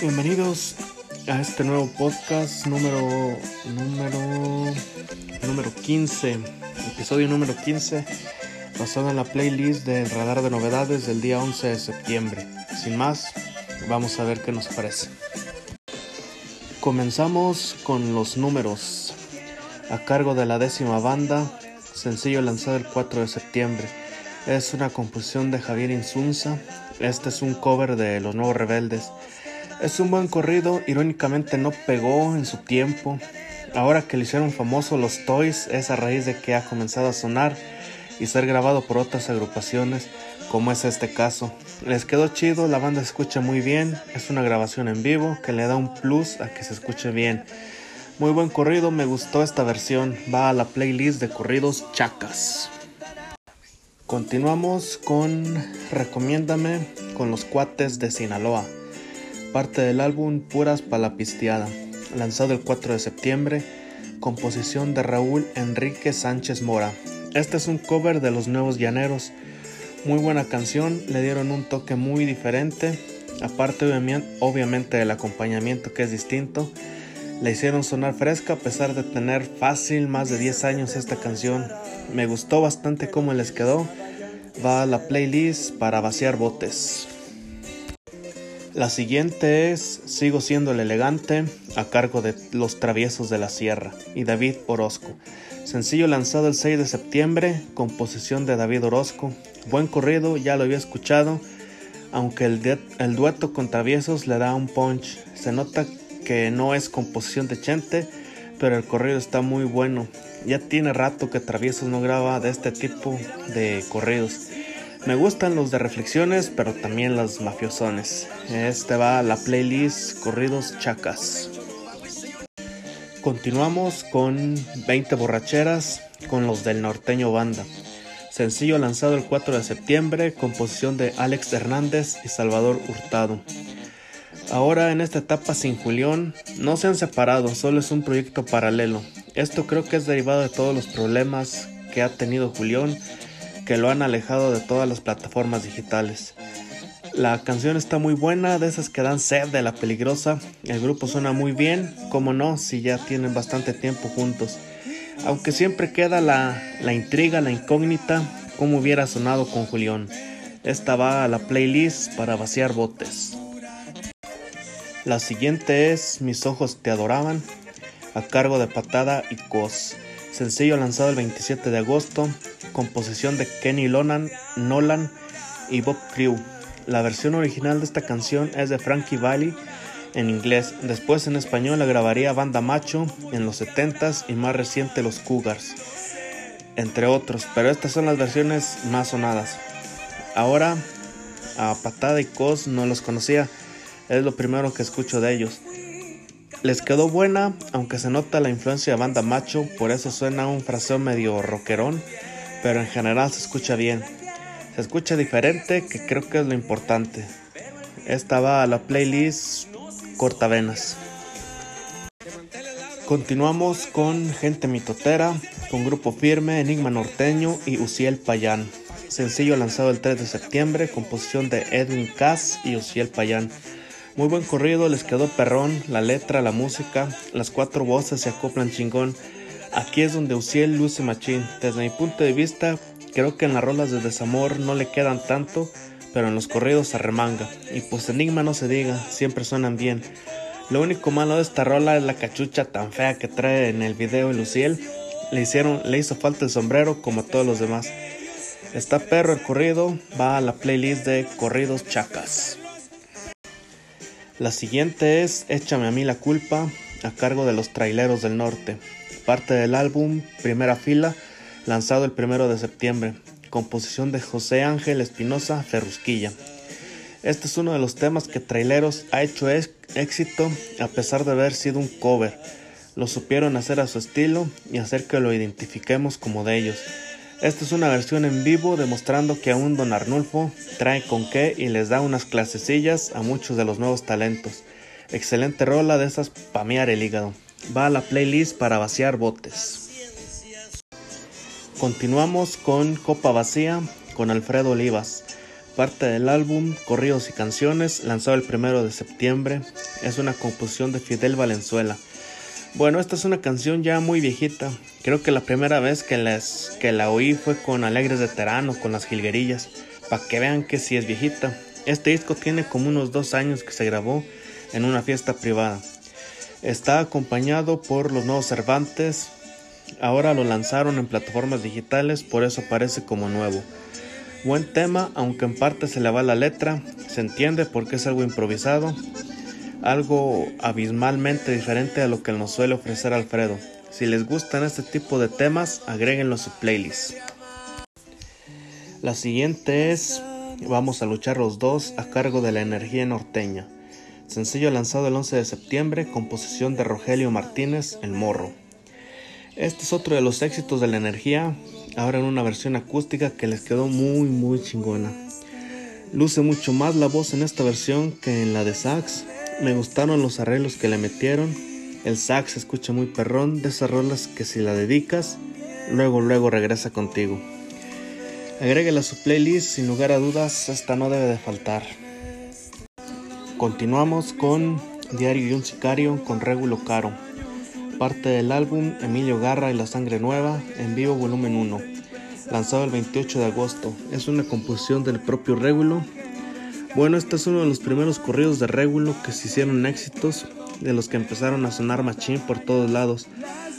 Bienvenidos a este nuevo podcast número número número 15, episodio número 15, basado en la playlist del radar de novedades del día 11 de septiembre. Sin más, vamos a ver qué nos parece. Comenzamos con los números a cargo de la décima banda, sencillo lanzado el 4 de septiembre. Es una composición de Javier Insunza. Este es un cover de Los Nuevos Rebeldes. Es un buen corrido, irónicamente no pegó en su tiempo. Ahora que le hicieron famoso los Toys es a raíz de que ha comenzado a sonar y ser grabado por otras agrupaciones, como es este caso. Les quedó chido, la banda se escucha muy bien, es una grabación en vivo que le da un plus a que se escuche bien. Muy buen corrido, me gustó esta versión, va a la playlist de corridos chacas. Continuamos con Recomiéndame con los cuates de Sinaloa parte del álbum Puras Palapisteada, lanzado el 4 de septiembre, composición de Raúl Enrique Sánchez Mora. Este es un cover de Los Nuevos Llaneros, muy buena canción, le dieron un toque muy diferente, aparte obviamente del acompañamiento que es distinto, le hicieron sonar fresca a pesar de tener fácil más de 10 años esta canción. Me gustó bastante cómo les quedó. Va a la playlist para vaciar botes. La siguiente es Sigo siendo el elegante a cargo de Los Traviesos de la Sierra y David Orozco. Sencillo lanzado el 6 de septiembre, composición de David Orozco. Buen corrido, ya lo había escuchado, aunque el, el dueto con Traviesos le da un punch. Se nota que no es composición de Chente, pero el corrido está muy bueno. Ya tiene rato que Traviesos no graba de este tipo de corridos. Me gustan los de reflexiones, pero también los mafiosones. Este va a la playlist Corridos Chacas. Continuamos con 20 borracheras con los del norteño banda. Sencillo lanzado el 4 de septiembre, composición de Alex Hernández y Salvador Hurtado. Ahora en esta etapa sin Julián no se han separado, solo es un proyecto paralelo. Esto creo que es derivado de todos los problemas que ha tenido Julián que lo han alejado de todas las plataformas digitales. La canción está muy buena, de esas que dan sed de la peligrosa. El grupo suena muy bien, como no, si ya tienen bastante tiempo juntos. Aunque siempre queda la, la intriga, la incógnita, cómo hubiera sonado con Julián. Esta va a la playlist para vaciar botes. La siguiente es Mis ojos te adoraban, a cargo de Patada y Cos. Sencillo lanzado el 27 de agosto, composición de Kenny Lonan, Nolan y Bob Crew. La versión original de esta canción es de Frankie Valli en inglés. Después en español la grabaría Banda Macho en los 70s y más reciente Los Cougars, entre otros. Pero estas son las versiones más sonadas. Ahora a Patada y Cos no los conocía, es lo primero que escucho de ellos. Les quedó buena, aunque se nota la influencia de banda macho, por eso suena un fraseo medio rockerón, pero en general se escucha bien. Se escucha diferente, que creo que es lo importante. Esta va a la playlist Cortavenas. Continuamos con Gente Mitotera, con Grupo Firme, Enigma Norteño y Uciel Payán. Sencillo lanzado el 3 de septiembre, composición de Edwin Cass y Uciel Payán. Muy buen corrido, les quedó perrón, la letra, la música, las cuatro voces se acoplan chingón. Aquí es donde Uciel luce machín. Desde mi punto de vista, creo que en las rolas de desamor no le quedan tanto, pero en los corridos se remanga. Y pues Enigma no se diga, siempre suenan bien. Lo único malo de esta rola es la cachucha tan fea que trae en el video el Luciel. Le hicieron, le hizo falta el sombrero como todos los demás. Está perro el corrido, va a la playlist de corridos chacas. La siguiente es Échame a mí la culpa, a cargo de los Traileros del Norte, parte del álbum Primera Fila, lanzado el primero de septiembre, composición de José Ángel Espinosa Ferrusquilla. Este es uno de los temas que Traileros ha hecho éxito a pesar de haber sido un cover. Lo supieron hacer a su estilo y hacer que lo identifiquemos como de ellos. Esta es una versión en vivo demostrando que aún Don Arnulfo trae con qué y les da unas clasecillas a muchos de los nuevos talentos. Excelente rola de esas pamear el hígado. Va a la playlist para vaciar botes. Continuamos con Copa Vacía con Alfredo Olivas, parte del álbum Corridos y Canciones, lanzado el primero de septiembre. Es una composición de Fidel Valenzuela. Bueno, esta es una canción ya muy viejita. Creo que la primera vez que, la oí fue con Alegres de Terano, con las Jilguerillas, para que vean que sí es viejita. Este disco tiene como unos dos años que se grabó en una fiesta privada. Está acompañado por los nuevos Cervantes. Ahora lo lanzaron en plataformas digitales, por eso aparece como nuevo. Buen tema, aunque en parte se le va la letra, se entiende porque es algo improvisado, algo abismalmente diferente a lo que nos suele ofrecer Alfredo. Si les gustan este tipo de temas, agréguenlo a su playlist. La siguiente es Vamos a luchar los dos a cargo de la energía norteña. Sencillo lanzado el 11 de septiembre, composición de Rogelio Martínez, El Morro. Este es otro de los éxitos de la energía, ahora en una versión acústica que les quedó muy muy chingona. Luce mucho más la voz en esta versión que en la de sax. Me gustaron los arreglos que le metieron. El sax se escucha muy perrón de esas rolas que si la dedicas, luego luego regresa contigo. Agréguela a su playlist, sin lugar a dudas, esta no debe de faltar. Continuamos con Diario y un Sicario con Regulo Caro. Parte del álbum Emilio Garra y la Sangre Nueva, en vivo volumen 1, lanzado el 28 de agosto. Es una composición del propio Regulo. Bueno, este es uno de los primeros corridos de Regulo que se hicieron éxitos, de los que empezaron a sonar machín por todos lados.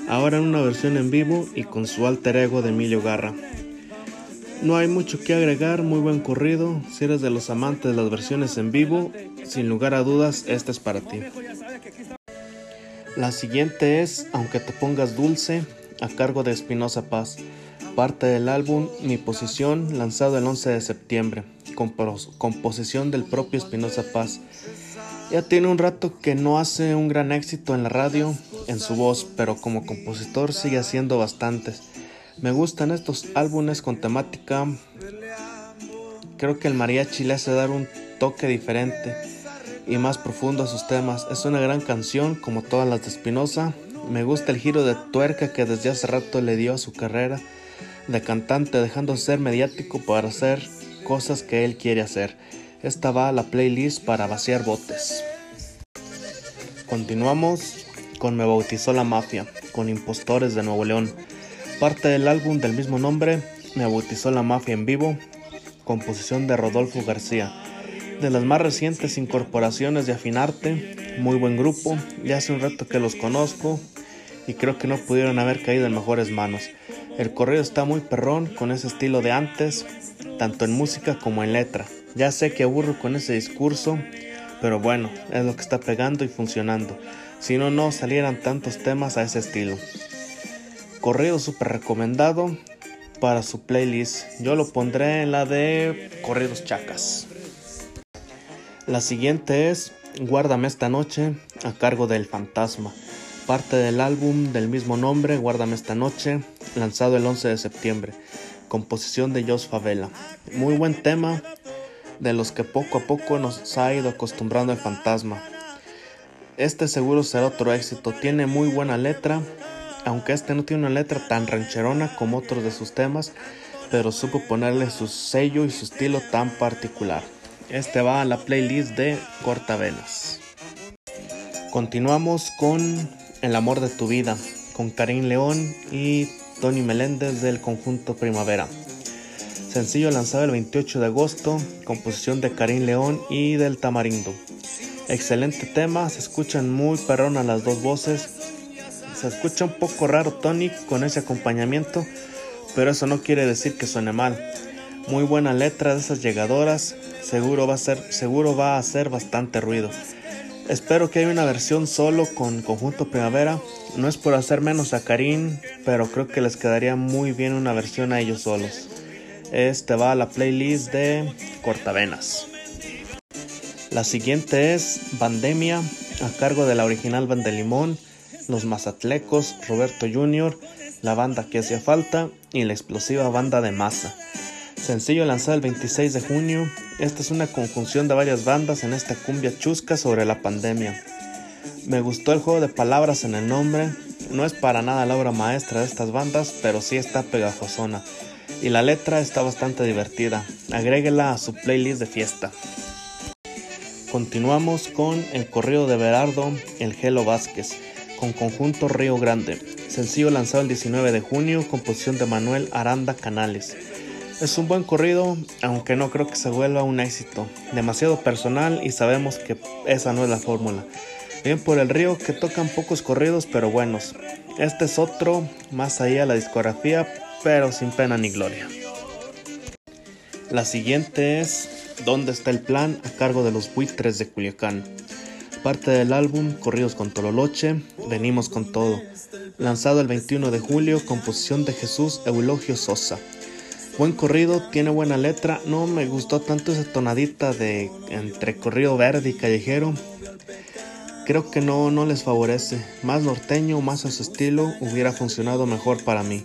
Ahora en una versión en vivo y con su alter ego de Emilio Garra. No hay mucho que agregar, muy buen corrido. Si eres de los amantes de las versiones en vivo, sin lugar a dudas, esta es para ti. La siguiente es Aunque te pongas dulce, a cargo de Espinosa Paz, parte del álbum Mi Posición, lanzado el 11 de septiembre, composición del propio Espinosa Paz. Ya tiene un rato que no hace un gran éxito en la radio, en su voz, pero como compositor sigue haciendo bastantes. Me gustan estos álbumes con temática. Creo que el mariachi le hace dar un toque diferente y más profundo a sus temas. Es una gran canción como todas las de Espinosa. Me gusta el giro de tuerca que desde hace rato le dio a su carrera de cantante, dejando ser mediático para hacer cosas que él quiere hacer. Esta va a la playlist para vaciar botes. Continuamos con Me bautizó la mafia, con Impostores de Nuevo León. Parte del álbum del mismo nombre, Me bautizó la mafia en vivo, composición de Rodolfo García. De las más recientes incorporaciones de Afinarte, muy buen grupo, ya hace un rato que los conozco y creo que no pudieron haber caído en mejores manos. El correo está muy perrón con ese estilo de antes, tanto en música como en letra. Ya sé que aburro con ese discurso, pero bueno, es lo que está pegando y funcionando. Si no, no salieran tantos temas a ese estilo corrido súper recomendado para su playlist. Yo lo pondré en la de corridos chacas. La siguiente es Guárdame esta noche a cargo del Fantasma. Parte del álbum del mismo nombre, Guárdame esta noche, lanzado el 11 de septiembre. Composición de Jos Favela. Muy buen tema, de los que poco a poco nos ha ido acostumbrando el fantasma. Este seguro será otro éxito. Tiene muy buena letra aunque este no tiene una letra tan rancherona como otros de sus temas, pero supo ponerle su sello y su estilo tan particular. Este va a la playlist de Cortavenas. Continuamos con El amor de tu vida, con Karim León y Tony Meléndez del conjunto Primavera. Sencillo lanzado el 28 de agosto, composición de Karim León y del Tamarindo. Excelente tema, se escuchan muy perronas las dos voces se escucha un poco raro Tony con ese acompañamiento, pero eso no quiere decir que suene mal. Muy buena letra de esas llegadoras, seguro va a ser, seguro va a hacer bastante ruido. Espero que haya una versión solo con conjunto primavera. No es por hacer menos a Karim, pero creo que les quedaría muy bien una versión a ellos solos. Este va a la playlist de Cortavenas. La siguiente es Pandemia, a cargo de la original Banda Limón los Mazatlecos, Roberto Jr., la banda que hacía falta y la explosiva banda de masa. Sencillo lanzado el 26 de junio, esta es una conjunción de varias bandas en esta cumbia chusca sobre la pandemia. Me gustó el juego de palabras en el nombre, no es para nada la obra maestra de estas bandas, pero sí está pegajosona. y la letra está bastante divertida. Agréguela a su playlist de fiesta. Continuamos con el corrido de Berardo, el Gelo Vázquez, con conjunto Río Grande, sencillo lanzado el 19 de junio, composición de Manuel Aranda Canales. Es un buen corrido, aunque no creo que se vuelva un éxito. Demasiado personal y sabemos que esa no es la fórmula. Bien por el río que tocan pocos corridos pero buenos. Este es otro, más allá de la discografía, pero sin pena ni gloria. La siguiente es ¿Dónde está el plan? a cargo de los buitres de Culiacán. Parte del álbum Corridos con Tololoche, Venimos con todo. Lanzado el 21 de julio, composición de Jesús Eulogio Sosa. Buen corrido, tiene buena letra. No me gustó tanto esa tonadita de entre corrido verde y callejero. Creo que no, no les favorece. Más norteño, más a su estilo, hubiera funcionado mejor para mí.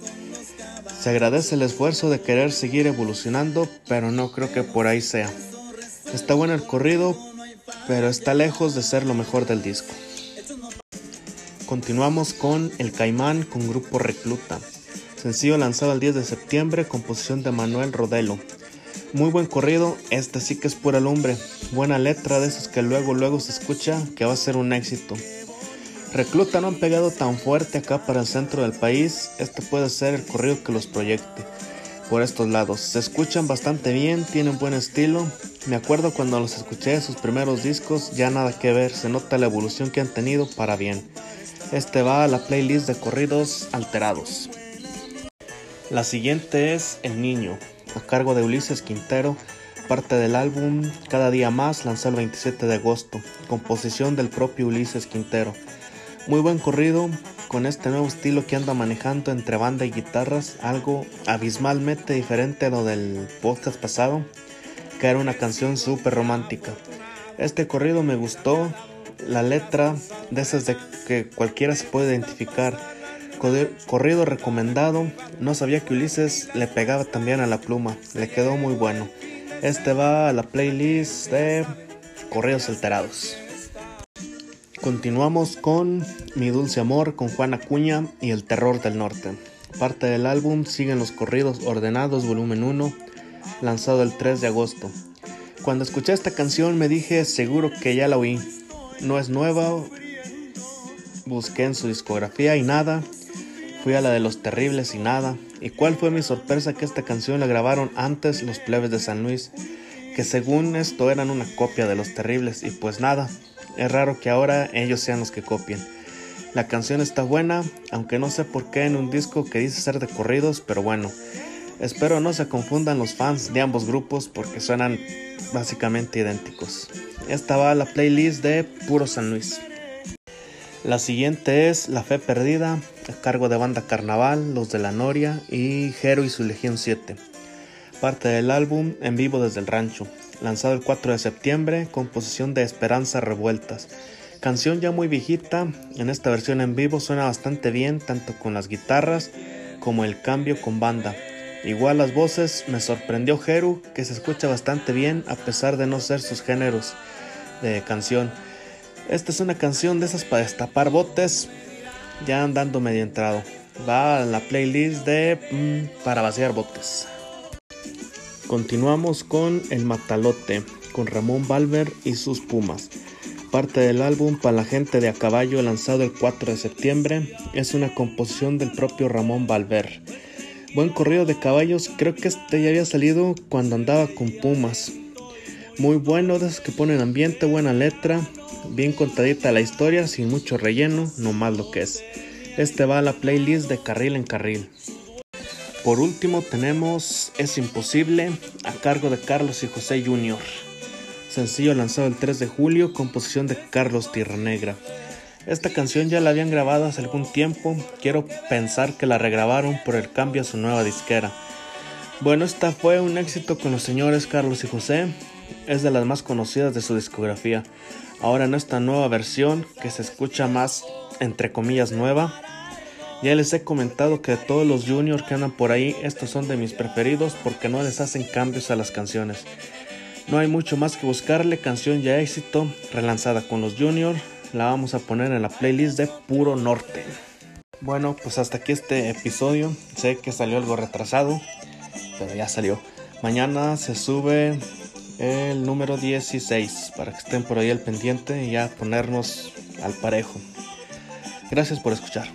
Se agradece el esfuerzo de querer seguir evolucionando, pero no creo que por ahí sea. Está bueno el corrido, pero está lejos de ser lo mejor del disco. Continuamos con El Caimán con Grupo Recluta. Sencillo lanzado el 10 de septiembre, composición de Manuel Rodelo. Muy buen corrido, este sí que es pura lumbre. Buena letra de esos que luego luego se escucha que va a ser un éxito. Recluta no han pegado tan fuerte acá para el centro del país, este puede ser el corrido que los proyecte por estos lados. Se escuchan bastante bien, tienen buen estilo. Me acuerdo cuando los escuché sus primeros discos, ya nada que ver, se nota la evolución que han tenido para bien. Este va a la playlist de corridos alterados. La siguiente es El Niño, a cargo de Ulises Quintero, parte del álbum Cada día más, lanzado el 27 de agosto, composición del propio Ulises Quintero. Muy buen corrido, con este nuevo estilo que anda manejando entre banda y guitarras, algo abismalmente diferente a lo del podcast pasado, que era una canción súper romántica. Este corrido me gustó, la letra de esas de que cualquiera se puede identificar Corrido recomendado. No sabía que Ulises le pegaba también a la pluma. Le quedó muy bueno. Este va a la playlist de Corridos Alterados. Continuamos con Mi Dulce Amor con Juana Cuña y El Terror del Norte. Parte del álbum siguen los corridos ordenados volumen 1, lanzado el 3 de agosto. Cuando escuché esta canción me dije seguro que ya la oí. No es nueva, busqué en su discografía y nada, Fui a la de los terribles y nada. ¿Y cuál fue mi sorpresa que esta canción la grabaron antes los plebes de San Luis? Que según esto eran una copia de los terribles y pues nada. Es raro que ahora ellos sean los que copien. La canción está buena, aunque no sé por qué en un disco que dice ser de corridos, pero bueno. Espero no se confundan los fans de ambos grupos porque suenan básicamente idénticos. Esta va a la playlist de Puro San Luis. La siguiente es La Fe Perdida, a cargo de Banda Carnaval, Los de la Noria y Jero y su Legión 7. Parte del álbum En Vivo desde el Rancho, lanzado el 4 de septiembre, composición de Esperanza Revueltas. Canción ya muy viejita, en esta versión en vivo suena bastante bien, tanto con las guitarras como el cambio con banda. Igual las voces, me sorprendió Jeru, que se escucha bastante bien a pesar de no ser sus géneros de canción. Esta es una canción de esas para destapar botes, ya andando medio entrado. Va a la playlist de mm, para vaciar botes. Continuamos con El Matalote, con Ramón Valver y sus Pumas. Parte del álbum Para la gente de a caballo, lanzado el 4 de septiembre, es una composición del propio Ramón Valver. Buen corrido de caballos, creo que este ya había salido cuando andaba con Pumas. Muy bueno, de esos que ponen ambiente, buena letra, bien contadita la historia, sin mucho relleno, no más lo que es. Este va a la playlist de Carril en Carril. Por último tenemos Es Imposible a cargo de Carlos y José Jr. Sencillo lanzado el 3 de julio, composición de Carlos Tierra Negra. Esta canción ya la habían grabado hace algún tiempo, quiero pensar que la regrabaron por el cambio a su nueva disquera. Bueno, esta fue un éxito con los señores Carlos y José, es de las más conocidas de su discografía. Ahora en esta nueva versión que se escucha más entre comillas nueva. Ya les he comentado que de todos los juniors que andan por ahí, estos son de mis preferidos porque no les hacen cambios a las canciones. No hay mucho más que buscarle, canción ya éxito, relanzada con los juniors, la vamos a poner en la playlist de Puro Norte. Bueno, pues hasta aquí este episodio, sé que salió algo retrasado, pero ya salió. Mañana se sube el número 16 para que estén por ahí al pendiente y ya ponernos al parejo. Gracias por escuchar.